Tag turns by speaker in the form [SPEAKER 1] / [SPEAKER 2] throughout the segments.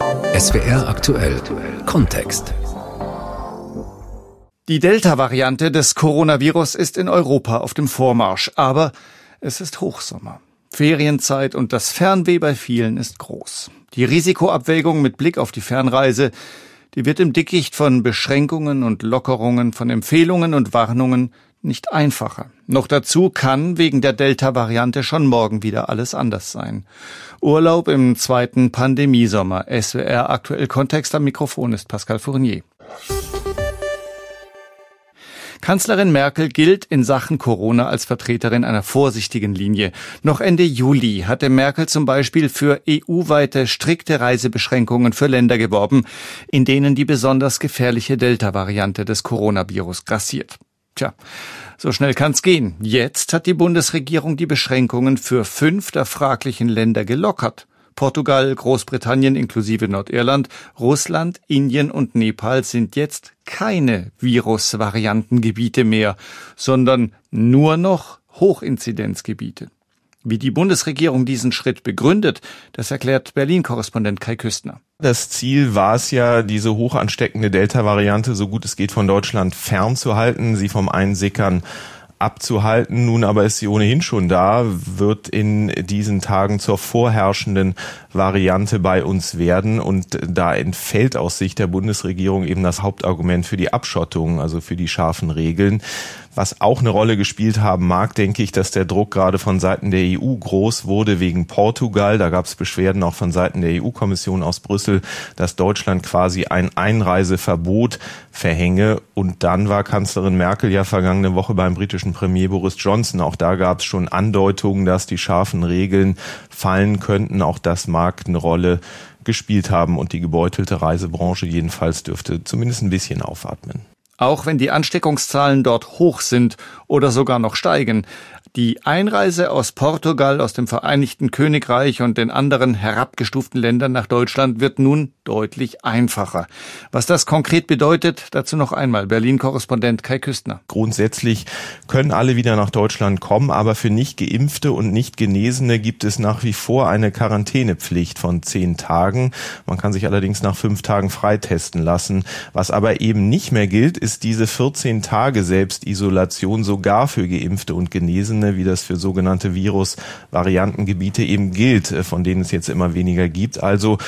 [SPEAKER 1] SWR aktuell Kontext.
[SPEAKER 2] Die Delta-Variante des Coronavirus ist in Europa auf dem Vormarsch, aber es ist Hochsommer. Ferienzeit und das Fernweh bei vielen ist groß. Die Risikoabwägung mit Blick auf die Fernreise, die wird im Dickicht von Beschränkungen und Lockerungen, von Empfehlungen und Warnungen nicht einfacher. Noch dazu kann wegen der Delta-Variante schon morgen wieder alles anders sein. Urlaub im zweiten Pandemiesommer. SWR aktuell Kontext am Mikrofon ist Pascal Fournier. Kanzlerin Merkel gilt in Sachen Corona als Vertreterin einer vorsichtigen Linie. Noch Ende Juli hatte Merkel zum Beispiel für EU-weite strikte Reisebeschränkungen für Länder geworben, in denen die besonders gefährliche Delta-Variante des Coronavirus grassiert. Tja, so schnell kann's gehen. Jetzt hat die Bundesregierung die Beschränkungen für fünf der fraglichen Länder gelockert. Portugal, Großbritannien inklusive Nordirland, Russland, Indien und Nepal sind jetzt keine Virusvariantengebiete mehr, sondern nur noch Hochinzidenzgebiete. Wie die Bundesregierung diesen Schritt begründet, das erklärt Berlin-Korrespondent Kai Küstner.
[SPEAKER 3] Das Ziel war es ja, diese hoch ansteckende Delta-Variante so gut es geht von Deutschland fernzuhalten, sie vom Einsickern abzuhalten. Nun aber ist sie ohnehin schon da, wird in diesen Tagen zur vorherrschenden Variante bei uns werden. Und da entfällt aus Sicht der Bundesregierung eben das Hauptargument für die Abschottung, also für die scharfen Regeln. Was auch eine Rolle gespielt haben mag, denke ich, dass der Druck gerade von Seiten der EU groß wurde wegen Portugal. Da gab es Beschwerden auch von Seiten der EU-Kommission aus Brüssel, dass Deutschland quasi ein Einreiseverbot verhänge. Und dann war Kanzlerin Merkel ja vergangene Woche beim britischen Premier Boris Johnson. Auch da gab es schon Andeutungen, dass die scharfen Regeln fallen könnten. Auch das mag eine Rolle gespielt haben und die gebeutelte Reisebranche jedenfalls dürfte zumindest ein bisschen aufatmen.
[SPEAKER 2] Auch wenn die Ansteckungszahlen dort hoch sind oder sogar noch steigen, die Einreise aus Portugal, aus dem Vereinigten Königreich und den anderen herabgestuften Ländern nach Deutschland wird nun deutlich einfacher. Was das konkret bedeutet, dazu noch einmal Berlin-Korrespondent Kai Küstner.
[SPEAKER 3] Grundsätzlich können alle wieder nach Deutschland kommen, aber für nicht geimpfte und nicht Genesene gibt es nach wie vor eine Quarantänepflicht von zehn Tagen. Man kann sich allerdings nach fünf Tagen freitesten lassen. Was aber eben nicht mehr gilt, ist diese 14 Tage Selbstisolation sogar für Geimpfte und Genesene Ebene, wie das für sogenannte Virus-Variantengebiete eben gilt, äh, von denen es jetzt immer weniger gibt. Also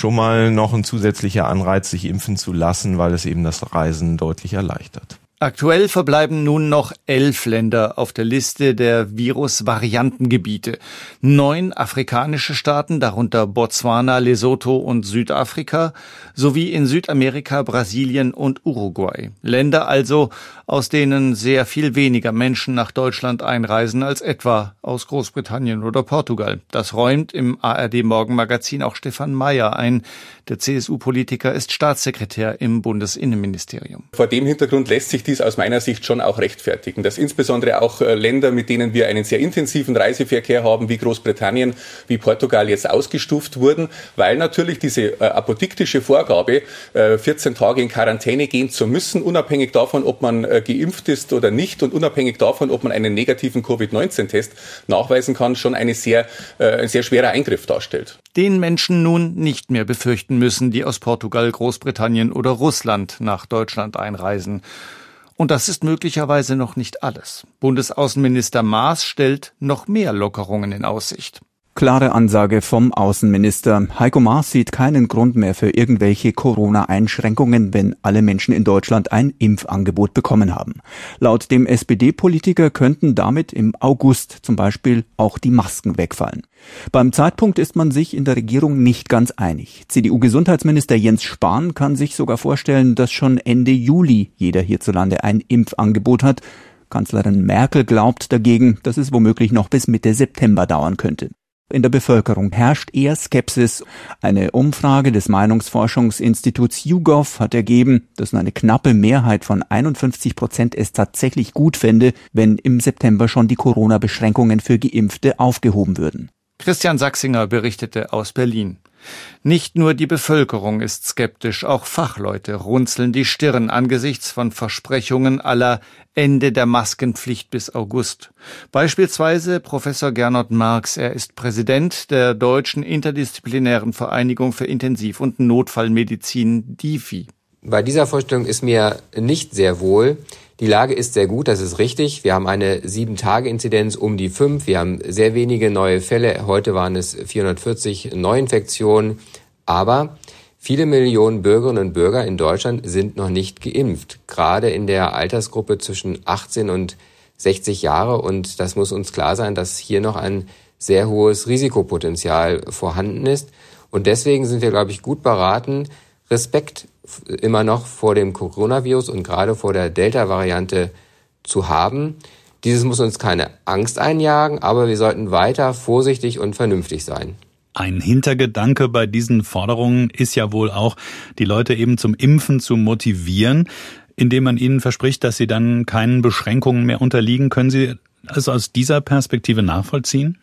[SPEAKER 3] schon mal noch ein zusätzlicher Anreiz, sich impfen zu lassen, weil es eben das Reisen deutlich erleichtert.
[SPEAKER 2] Aktuell verbleiben nun noch elf Länder auf der Liste der Virusvariantengebiete. Neun afrikanische Staaten, darunter Botswana, Lesotho und Südafrika, sowie in Südamerika Brasilien und Uruguay. Länder also, aus denen sehr viel weniger Menschen nach Deutschland einreisen als etwa aus Großbritannien oder Portugal. Das räumt im ARD Morgenmagazin auch Stefan Mayer ein. Der CSU-Politiker ist Staatssekretär im Bundesinnenministerium.
[SPEAKER 4] Vor dem Hintergrund lässt sich dies aus meiner Sicht schon auch rechtfertigen, dass insbesondere auch äh, Länder, mit denen wir einen sehr intensiven Reiseverkehr haben, wie Großbritannien, wie Portugal jetzt ausgestuft wurden, weil natürlich diese äh, apodiktische Vorgabe, 14 äh, Tage in Quarantäne gehen zu müssen, unabhängig davon, ob man geimpft ist oder nicht und unabhängig davon, ob man einen negativen Covid-19-Test nachweisen kann, schon eine sehr, ein sehr schwerer Eingriff darstellt.
[SPEAKER 2] Den Menschen nun nicht mehr befürchten müssen, die aus Portugal, Großbritannien oder Russland nach Deutschland einreisen. Und das ist möglicherweise noch nicht alles. Bundesaußenminister Maas stellt noch mehr Lockerungen in Aussicht.
[SPEAKER 5] Klare Ansage vom Außenminister. Heiko Maas sieht keinen Grund mehr für irgendwelche Corona-Einschränkungen, wenn alle Menschen in Deutschland ein Impfangebot bekommen haben. Laut dem SPD-Politiker könnten damit im August zum Beispiel auch die Masken wegfallen. Beim Zeitpunkt ist man sich in der Regierung nicht ganz einig. CDU-Gesundheitsminister Jens Spahn kann sich sogar vorstellen, dass schon Ende Juli jeder hierzulande ein Impfangebot hat. Kanzlerin Merkel glaubt dagegen, dass es womöglich noch bis Mitte September dauern könnte. In der Bevölkerung herrscht eher Skepsis. Eine Umfrage des Meinungsforschungsinstituts YouGov hat ergeben, dass eine knappe Mehrheit von 51 Prozent es tatsächlich gut fände, wenn im September schon die Corona-Beschränkungen für Geimpfte aufgehoben würden.
[SPEAKER 2] Christian Sachsinger berichtete aus Berlin. Nicht nur die Bevölkerung ist skeptisch, auch Fachleute runzeln die Stirn angesichts von Versprechungen aller Ende der Maskenpflicht bis August. Beispielsweise Professor Gernot Marx, er ist Präsident der Deutschen Interdisziplinären Vereinigung für Intensiv- und Notfallmedizin DIFI.
[SPEAKER 6] Bei dieser Vorstellung ist mir nicht sehr wohl. Die Lage ist sehr gut, das ist richtig. Wir haben eine Sieben-Tage-Inzidenz um die fünf. Wir haben sehr wenige neue Fälle. Heute waren es 440 Neuinfektionen. Aber viele Millionen Bürgerinnen und Bürger in Deutschland sind noch nicht geimpft. Gerade in der Altersgruppe zwischen 18 und 60 Jahre. Und das muss uns klar sein, dass hier noch ein sehr hohes Risikopotenzial vorhanden ist. Und deswegen sind wir, glaube ich, gut beraten, Respekt immer noch vor dem Coronavirus und gerade vor der Delta-Variante zu haben. Dieses muss uns keine Angst einjagen, aber wir sollten weiter vorsichtig und vernünftig sein.
[SPEAKER 7] Ein Hintergedanke bei diesen Forderungen ist ja wohl auch, die Leute eben zum Impfen zu motivieren, indem man ihnen verspricht, dass sie dann keinen Beschränkungen mehr unterliegen. Können Sie also aus dieser Perspektive nachvollziehen?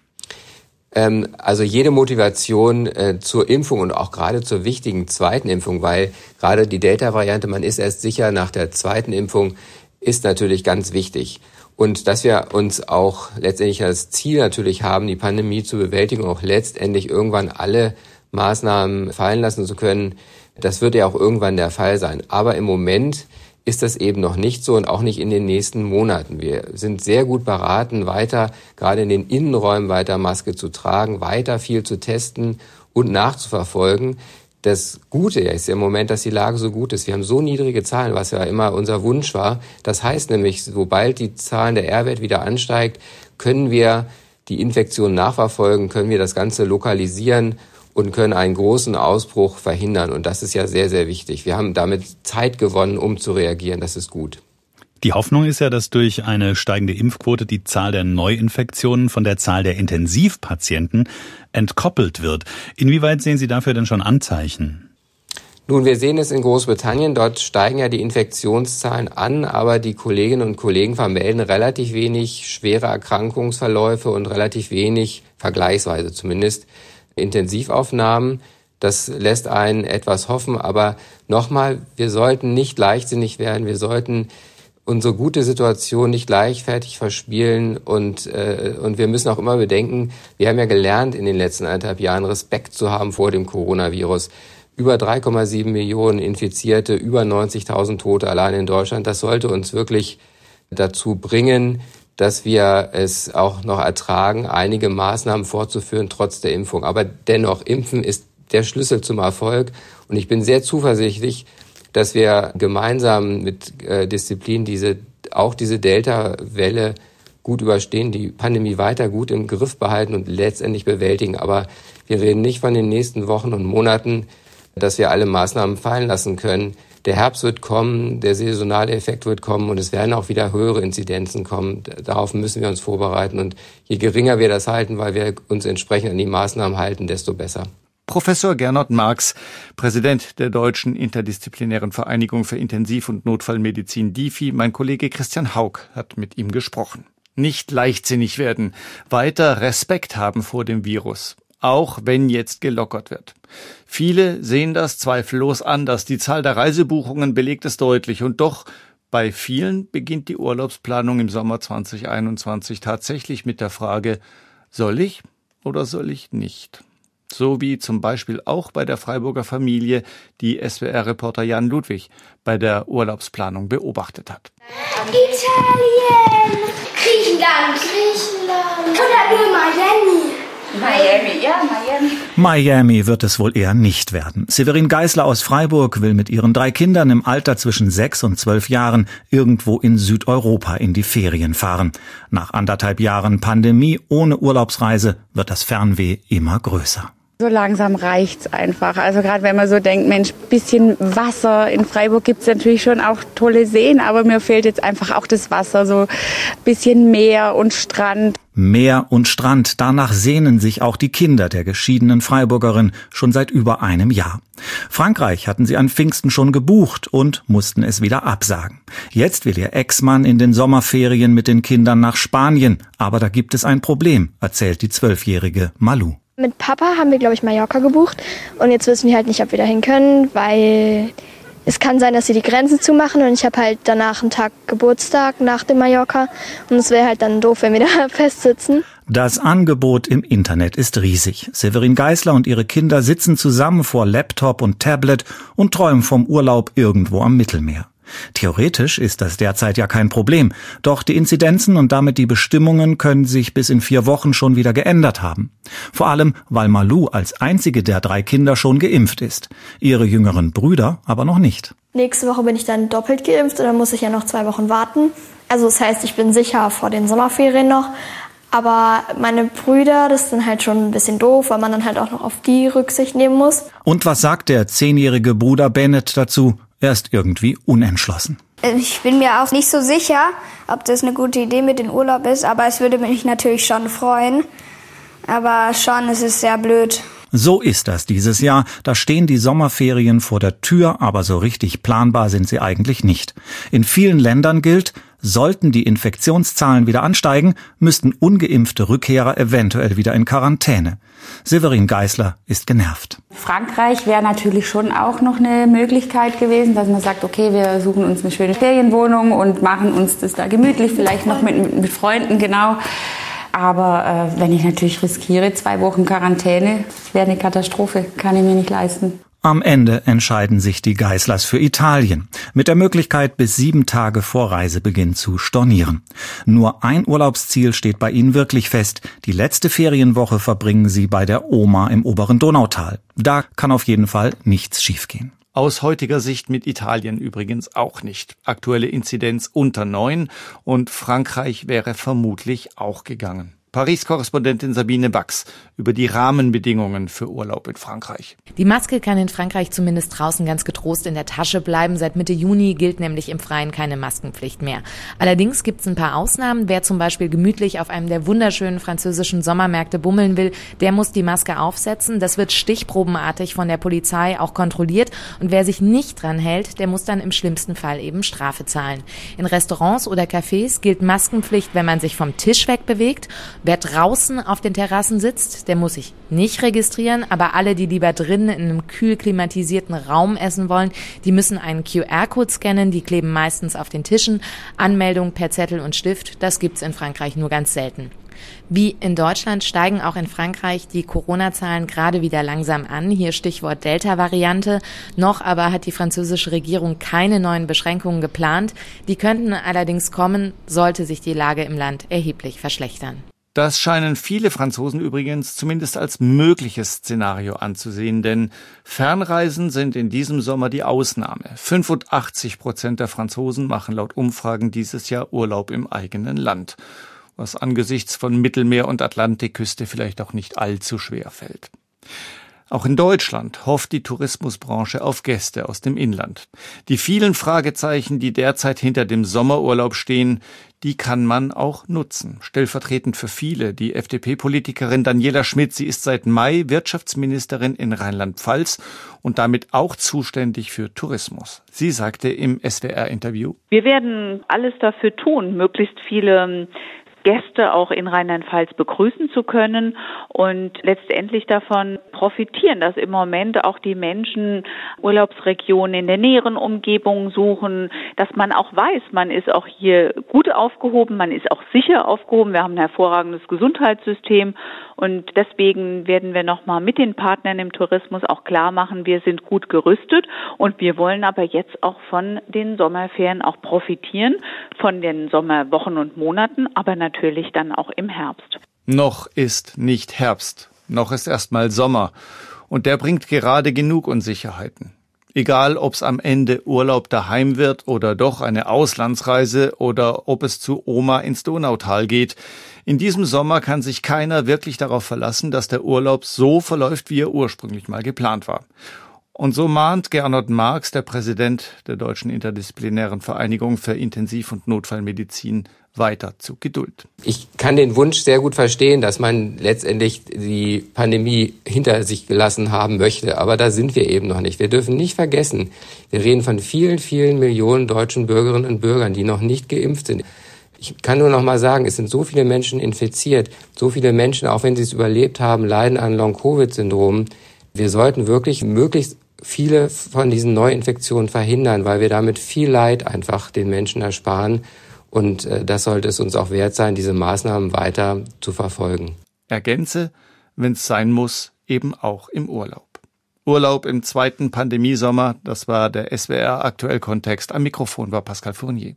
[SPEAKER 6] Ähm, also jede Motivation äh, zur Impfung und auch gerade zur wichtigen zweiten Impfung, weil gerade die Delta-Variante, man ist erst sicher nach der zweiten Impfung, ist natürlich ganz wichtig. Und dass wir uns auch letztendlich als Ziel natürlich haben, die Pandemie zu bewältigen auch letztendlich irgendwann alle Maßnahmen fallen lassen zu können, das wird ja auch irgendwann der Fall sein. Aber im Moment ist das eben noch nicht so und auch nicht in den nächsten Monaten. Wir sind sehr gut beraten, weiter, gerade in den Innenräumen weiter Maske zu tragen, weiter viel zu testen und nachzuverfolgen. Das Gute ist im Moment, dass die Lage so gut ist. Wir haben so niedrige Zahlen, was ja immer unser Wunsch war. Das heißt nämlich, sobald die Zahlen der R-Wert wieder ansteigt, können wir die Infektion nachverfolgen, können wir das Ganze lokalisieren und können einen großen Ausbruch verhindern. Und das ist ja sehr, sehr wichtig. Wir haben damit Zeit gewonnen, um zu reagieren. Das ist gut.
[SPEAKER 7] Die Hoffnung ist ja, dass durch eine steigende Impfquote die Zahl der Neuinfektionen von der Zahl der Intensivpatienten entkoppelt wird. Inwieweit sehen Sie dafür denn schon Anzeichen?
[SPEAKER 6] Nun, wir sehen es in Großbritannien. Dort steigen ja die Infektionszahlen an, aber die Kolleginnen und Kollegen vermelden relativ wenig schwere Erkrankungsverläufe und relativ wenig, vergleichsweise zumindest, Intensivaufnahmen. Das lässt einen etwas hoffen, aber nochmal, wir sollten nicht leichtsinnig werden, wir sollten unsere gute Situation nicht leichtfertig verspielen und, äh, und wir müssen auch immer bedenken, wir haben ja gelernt in den letzten anderthalb Jahren Respekt zu haben vor dem Coronavirus. Über 3,7 Millionen Infizierte, über 90.000 Tote allein in Deutschland. Das sollte uns wirklich dazu bringen, dass wir es auch noch ertragen, einige Maßnahmen fortzuführen, trotz der Impfung. Aber dennoch, Impfen ist der Schlüssel zum Erfolg. Und ich bin sehr zuversichtlich, dass wir gemeinsam mit äh, Disziplin diese, auch diese Delta-Welle gut überstehen, die Pandemie weiter gut im Griff behalten und letztendlich bewältigen. Aber wir reden nicht von den nächsten Wochen und Monaten, dass wir alle Maßnahmen fallen lassen können. Der Herbst wird kommen, der saisonale Effekt wird kommen und es werden auch wieder höhere Inzidenzen kommen. Darauf müssen wir uns vorbereiten und je geringer wir das halten, weil wir uns entsprechend an die Maßnahmen halten, desto besser.
[SPEAKER 2] Professor Gernot Marx, Präsident der Deutschen Interdisziplinären Vereinigung für Intensiv- und Notfallmedizin DIFI, mein Kollege Christian Haug hat mit ihm gesprochen. Nicht leichtsinnig werden, weiter Respekt haben vor dem Virus auch wenn jetzt gelockert wird. Viele sehen das zweifellos anders. Die Zahl der Reisebuchungen belegt es deutlich und doch bei vielen beginnt die Urlaubsplanung im Sommer 2021 tatsächlich mit der Frage, soll ich oder soll ich nicht? So wie zum Beispiel auch bei der Freiburger Familie, die SWR-Reporter Jan Ludwig bei der Urlaubsplanung beobachtet hat.
[SPEAKER 8] Italien, Griechenland, Griechenland oder nur Miami.
[SPEAKER 9] Miami, ja, Miami. Miami wird es wohl eher nicht werden. Severin Geisler aus Freiburg will mit ihren drei Kindern im Alter zwischen sechs und zwölf Jahren irgendwo in Südeuropa in die Ferien fahren. Nach anderthalb Jahren Pandemie ohne Urlaubsreise wird das Fernweh immer größer.
[SPEAKER 10] So langsam reicht's einfach. Also gerade wenn man so denkt, Mensch, bisschen Wasser. In Freiburg gibt's natürlich schon auch tolle Seen, aber mir fehlt jetzt einfach auch das Wasser, so bisschen Meer und Strand.
[SPEAKER 9] Meer und Strand, danach sehnen sich auch die Kinder der geschiedenen Freiburgerin schon seit über einem Jahr. Frankreich hatten sie an Pfingsten schon gebucht und mussten es wieder absagen. Jetzt will ihr Ex-Mann in den Sommerferien mit den Kindern nach Spanien, aber da gibt es ein Problem, erzählt die zwölfjährige Malu.
[SPEAKER 11] Mit Papa haben wir, glaube ich, Mallorca gebucht und jetzt wissen wir halt nicht, ob wir dahin können, weil es kann sein, dass sie die Grenzen zumachen und ich habe halt danach einen Tag Geburtstag nach dem Mallorca und es wäre halt dann doof, wenn wir da festsitzen.
[SPEAKER 9] Das Angebot im Internet ist riesig. Severin Geisler und ihre Kinder sitzen zusammen vor Laptop und Tablet und träumen vom Urlaub irgendwo am Mittelmeer. Theoretisch ist das derzeit ja kein Problem, doch die Inzidenzen und damit die Bestimmungen können sich bis in vier Wochen schon wieder geändert haben. Vor allem, weil Malu als einzige der drei Kinder schon geimpft ist, ihre jüngeren Brüder aber noch nicht.
[SPEAKER 11] Nächste Woche bin ich dann doppelt geimpft und dann muss ich ja noch zwei Wochen warten. Also das heißt, ich bin sicher vor den Sommerferien noch. Aber meine Brüder, das ist dann halt schon ein bisschen doof, weil man dann halt auch noch auf die Rücksicht nehmen muss.
[SPEAKER 9] Und was sagt der zehnjährige Bruder Bennett dazu? Er ist irgendwie unentschlossen.
[SPEAKER 12] Ich bin mir auch nicht so sicher, ob das eine gute Idee mit dem Urlaub ist, aber es würde mich natürlich schon freuen. Aber schon ist es sehr blöd.
[SPEAKER 9] So ist das dieses Jahr. Da stehen die Sommerferien vor der Tür, aber so richtig planbar sind sie eigentlich nicht. In vielen Ländern gilt, sollten die Infektionszahlen wieder ansteigen, müssten ungeimpfte Rückkehrer eventuell wieder in Quarantäne. Severin Geisler ist genervt.
[SPEAKER 10] Frankreich wäre natürlich schon auch noch eine Möglichkeit gewesen, dass man sagt, okay, wir suchen uns eine schöne Ferienwohnung und machen uns das da gemütlich, vielleicht noch mit, mit Freunden, genau. Aber äh, wenn ich natürlich riskiere, zwei Wochen Quarantäne, wäre eine Katastrophe, kann ich mir nicht leisten.
[SPEAKER 9] Am Ende entscheiden sich die Geislers für Italien, mit der Möglichkeit, bis sieben Tage vor Reisebeginn zu stornieren. Nur ein Urlaubsziel steht bei ihnen wirklich fest. Die letzte Ferienwoche verbringen sie bei der Oma im oberen Donautal. Da kann auf jeden Fall nichts schiefgehen.
[SPEAKER 2] Aus heutiger Sicht mit Italien übrigens auch nicht. Aktuelle Inzidenz unter neun und Frankreich wäre vermutlich auch gegangen. Paris-Korrespondentin Sabine Bax über die Rahmenbedingungen für Urlaub in Frankreich.
[SPEAKER 13] Die Maske kann in Frankreich zumindest draußen ganz getrost in der Tasche bleiben. Seit Mitte Juni gilt nämlich im Freien keine Maskenpflicht mehr. Allerdings gibt es ein paar Ausnahmen. Wer zum Beispiel gemütlich auf einem der wunderschönen französischen Sommermärkte bummeln will, der muss die Maske aufsetzen. Das wird stichprobenartig von der Polizei auch kontrolliert. Und wer sich nicht dran hält, der muss dann im schlimmsten Fall eben Strafe zahlen. In Restaurants oder Cafés gilt Maskenpflicht, wenn man sich vom Tisch wegbewegt. Wer draußen auf den Terrassen sitzt, der muss sich nicht registrieren, aber alle, die lieber drinnen in einem kühl klimatisierten Raum essen wollen, die müssen einen QR-Code scannen, die kleben meistens auf den Tischen. Anmeldung per Zettel und Stift, das gibt's in Frankreich nur ganz selten. Wie in Deutschland steigen auch in Frankreich die Corona-Zahlen gerade wieder langsam an. Hier Stichwort Delta-Variante. Noch aber hat die französische Regierung keine neuen Beschränkungen geplant. Die könnten allerdings kommen, sollte sich die Lage im Land erheblich verschlechtern.
[SPEAKER 2] Das scheinen viele Franzosen übrigens zumindest als mögliches Szenario anzusehen, denn Fernreisen sind in diesem Sommer die Ausnahme. 85 Prozent der Franzosen machen laut Umfragen dieses Jahr Urlaub im eigenen Land, was angesichts von Mittelmeer- und Atlantikküste vielleicht auch nicht allzu schwer fällt. Auch in Deutschland hofft die Tourismusbranche auf Gäste aus dem Inland. Die vielen Fragezeichen, die derzeit hinter dem Sommerurlaub stehen, die kann man auch nutzen. Stellvertretend für viele die FDP-Politikerin Daniela Schmidt. Sie ist seit Mai Wirtschaftsministerin in Rheinland-Pfalz und damit auch zuständig für Tourismus. Sie sagte im SWR-Interview,
[SPEAKER 14] Wir werden alles dafür tun, möglichst viele Gäste auch in Rheinland-Pfalz begrüßen zu können und letztendlich davon profitieren, dass im Moment auch die Menschen Urlaubsregionen in der näheren Umgebung suchen, dass man auch weiß, man ist auch hier gut aufgehoben, man ist auch sicher aufgehoben, wir haben ein hervorragendes Gesundheitssystem und deswegen werden wir nochmal mit den Partnern im Tourismus auch klar machen, wir sind gut gerüstet und wir wollen aber jetzt auch von den Sommerferien auch profitieren, von den Sommerwochen und Monaten, aber natürlich dann auch im Herbst.
[SPEAKER 2] Noch ist nicht Herbst, noch ist erstmal Sommer und der bringt gerade genug Unsicherheiten. Egal, ob es am Ende Urlaub daheim wird oder doch eine Auslandsreise oder ob es zu Oma ins Donautal geht. In diesem Sommer kann sich keiner wirklich darauf verlassen, dass der Urlaub so verläuft, wie er ursprünglich mal geplant war. Und so mahnt Gernot Marx, der Präsident der Deutschen Interdisziplinären Vereinigung für Intensiv- und Notfallmedizin, weiter zu Geduld.
[SPEAKER 6] Ich kann den Wunsch sehr gut verstehen, dass man letztendlich die Pandemie hinter sich gelassen haben möchte. Aber da sind wir eben noch nicht. Wir dürfen nicht vergessen, wir reden von vielen, vielen Millionen deutschen Bürgerinnen und Bürgern, die noch nicht geimpft sind. Ich kann nur noch mal sagen, es sind so viele Menschen infiziert, so viele Menschen, auch wenn sie es überlebt haben, leiden an Long-Covid-Syndrom. Wir sollten wirklich möglichst viele von diesen Neuinfektionen verhindern, weil wir damit viel Leid einfach den Menschen ersparen. Und äh, das sollte es uns auch wert sein, diese Maßnahmen weiter zu verfolgen.
[SPEAKER 2] Ergänze, wenn es sein muss, eben auch im Urlaub. Urlaub im zweiten Pandemiesommer, das war der SWR Aktuell Kontext. Am Mikrofon war Pascal Fournier.